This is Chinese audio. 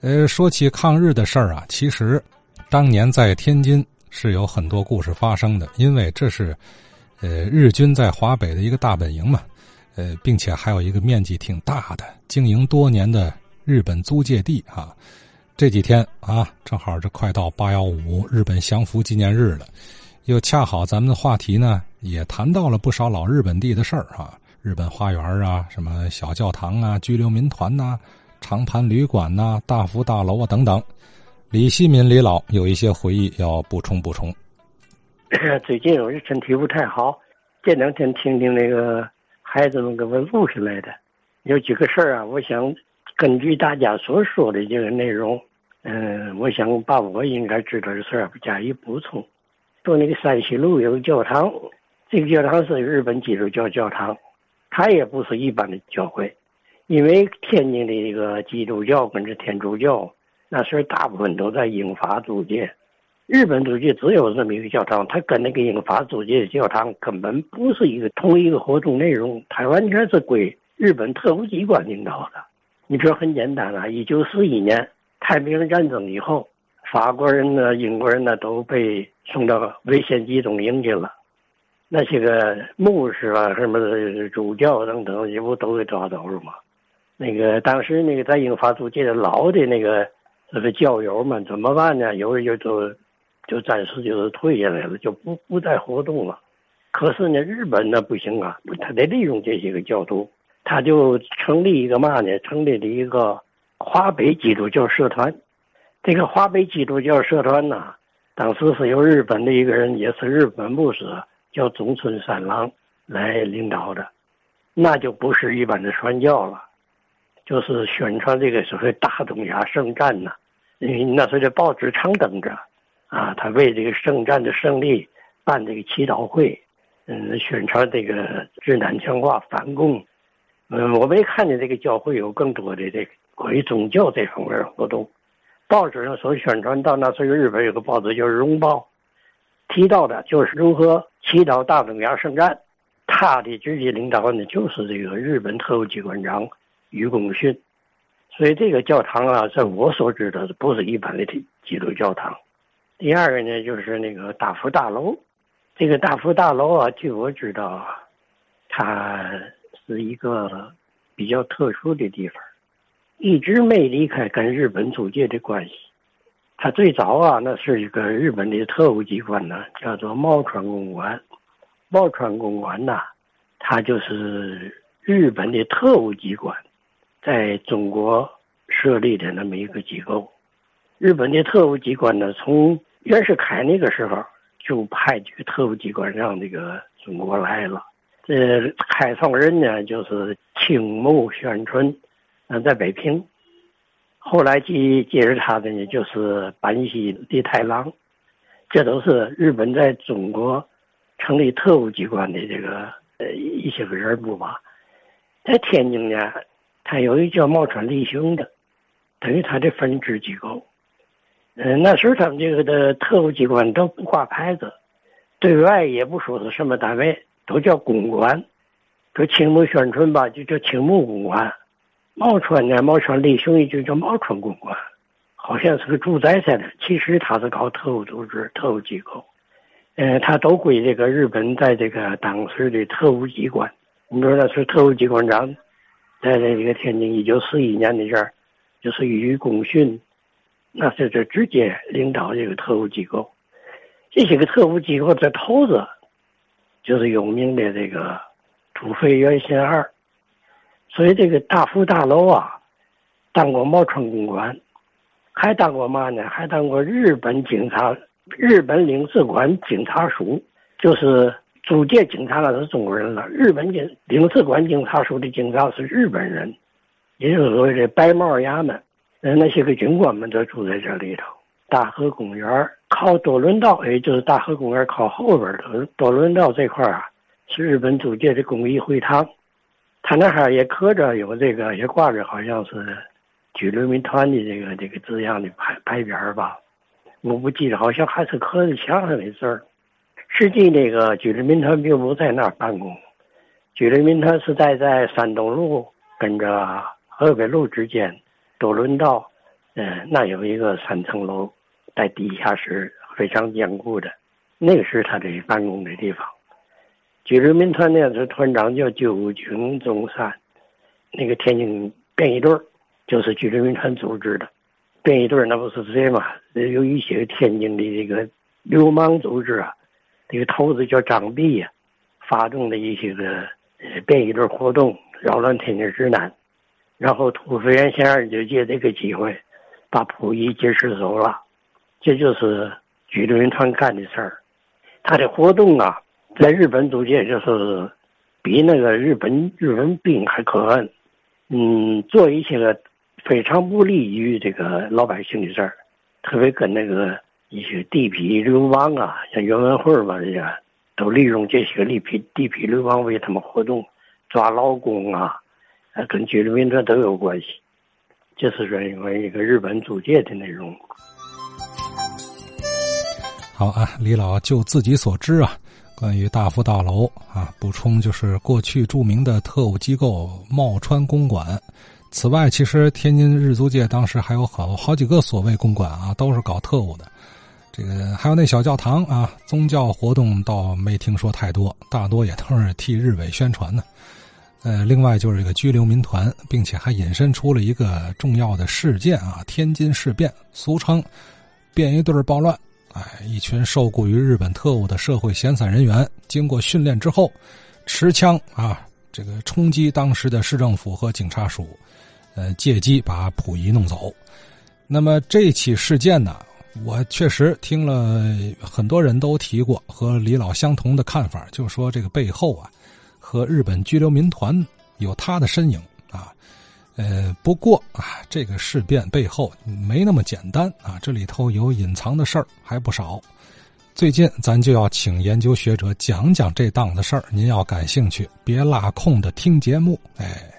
呃，说起抗日的事儿啊，其实当年在天津是有很多故事发生的，因为这是呃日军在华北的一个大本营嘛，呃，并且还有一个面积挺大的、经营多年的日本租界地啊。这几天啊，正好这快到八幺五日本降服纪念日了，又恰好咱们的话题呢也谈到了不少老日本地的事儿啊，日本花园啊，什么小教堂啊，居留民团呐。长盘旅馆呐，大福大楼啊等等，李希民李老有一些回忆要补充补充。最近我是身体不太好，这两天听听那个孩子们给我录下来的，有几个事儿啊，我想根据大家所说的这个内容，嗯，我想把我应该知道的事儿加以补充。说那个山西路有个教堂，这个教堂是日本基督教教堂，它也不是一般的教会。因为天津的这个基督教跟这天主教，那时候大部分都在英法租界，日本租界只有这么一个教堂，它跟那个英法租界的教堂根本不是一个同一个活动内容，它完全是归日本特务机关领导的。你说很简单啊，一九四一年太平洋战争以后，法国人呢、英国人呢都被送到危险集中营去了，那些个牧师啊、什么的主教等等，这不都给抓走了吗？那个当时那个在英法租界的老的那个那个教友们怎么办呢？有人就就就暂时就是退下来了，就不不再活动了。可是呢，日本呢不行啊，他得利用这些个教徒，他就成立一个嘛呢？成立了一个华北基督教社团。这个华北基督教社团呢，当时是由日本的一个人，也是日本牧师，叫中村三郎来领导的，那就不是一般的传教了。就是宣传这个所谓大东亚圣战呐，因为那时候的报纸常登着，啊，他为这个圣战的胜利办这个祈祷会，嗯，宣传这个治南强化反共，嗯，我没看见这个教会有更多的这个关于宗教这方面活动。报纸上所宣传到那时候日本有个报纸叫《荣报》，提到的就是如何祈祷大东亚圣战，他的直接领导呢就是这个日本特务机关长。于公训，所以这个教堂啊，在我所知的不是一般的基督教堂。第二个呢，就是那个大福大楼。这个大福大楼啊，据我知道啊，它是一个比较特殊的地方，一直没离开跟日本租界的关系。它最早啊，那是一个日本的特务机关呢，叫做茂川公馆。茂川公馆呐，它就是日本的特务机关。在中国设立的那么一个机构，日本的特务机关呢，从袁世凯那个时候就派这个特务机关让这个中国来了。这开创人呢，就是青木宣春，嗯，在北平。后来接接着他的呢，就是板西李太郎。这都是日本在中国成立特务机关的这个呃一些个人物吧。在天津呢。他有一叫茂川立雄的，等于他的分支机构。嗯，那时候他们这个的特务机关都不挂牌子，对外也不说是什么单位，都叫公馆。说青木宣传吧，就叫青木公馆；茂川呢，茂川立雄也就叫茂川公馆，好像是个住宅似的。其实他是搞特务组织、特务机构。嗯，他都归这个日本在这个当时的特务机关。你说那是特务机关长。在这个天津，一九四一年的这儿，就是于公训，那是这直接领导这个特务机构。这些个特务机构的头子，就是有名的这个土肥原贤二。所以这个大福大楼啊，当过茂川公馆，还当过嘛呢？还当过日本警察、日本领事馆警察署，就是。租界警察那是中国人了，日本警领事馆警察署的警察是日本人，也就是所谓的白帽衙门。那些个军官们都住在这里头。大河公园靠多伦道，也就是大河公园靠后边的多伦道这块啊，是日本租界的公益会堂。他那哈也刻着有这个，也挂着好像是居留民团的这个这个字样的牌牌匾吧。我不记得，好像还是刻在墙上的字儿。实际那个举人民团并不在那儿办公，举人民团是在在山东路跟着河北路之间，多伦道，呃，那有一个三层楼，在地下室非常坚固的，那个是他的办公的地方。举人民团呢，是团长叫九军中山，那个天津便衣队就是举人民团组织的。便衣队那不是谁嘛？有一些天津的这个流氓组织啊，这个头子叫张弼呀，发动的一些个便衣队活动，扰乱天津治安。然后土肥原先生就借这个机会，把溥仪劫持走了。这就是居留民团干的事儿。他的活动啊。在日本租界就是比那个日本日本兵还可恨，嗯，做一些个非常不利于这个老百姓的事儿，特别跟那个一些地痞流氓啊，像袁文慧嘛这些，都利用这些个地痞地痞流氓为他们活动，抓劳工啊，跟居留民团都有关系。这是说因为一个日本租界的内容。好啊，李老就自己所知啊。关于大福大楼啊，补充就是过去著名的特务机构茂川公馆。此外，其实天津日租界当时还有好好几个所谓公馆啊，都是搞特务的。这个还有那小教堂啊，宗教活动倒没听说太多，大多也都是替日伪宣传的。呃，另外就是这个拘留民团，并且还引申出了一个重要的事件啊——天津事变，俗称便衣队暴乱。哎，一群受雇于日本特务的社会闲散人员，经过训练之后，持枪啊，这个冲击当时的市政府和警察署，呃，借机把溥仪弄走。那么这起事件呢，我确实听了很多人都提过和李老相同的看法，就说这个背后啊，和日本拘留民团有他的身影啊。呃，不过啊，这个事变背后没那么简单啊，这里头有隐藏的事儿还不少。最近咱就要请研究学者讲讲这档子事儿，您要感兴趣，别落空的听节目，哎。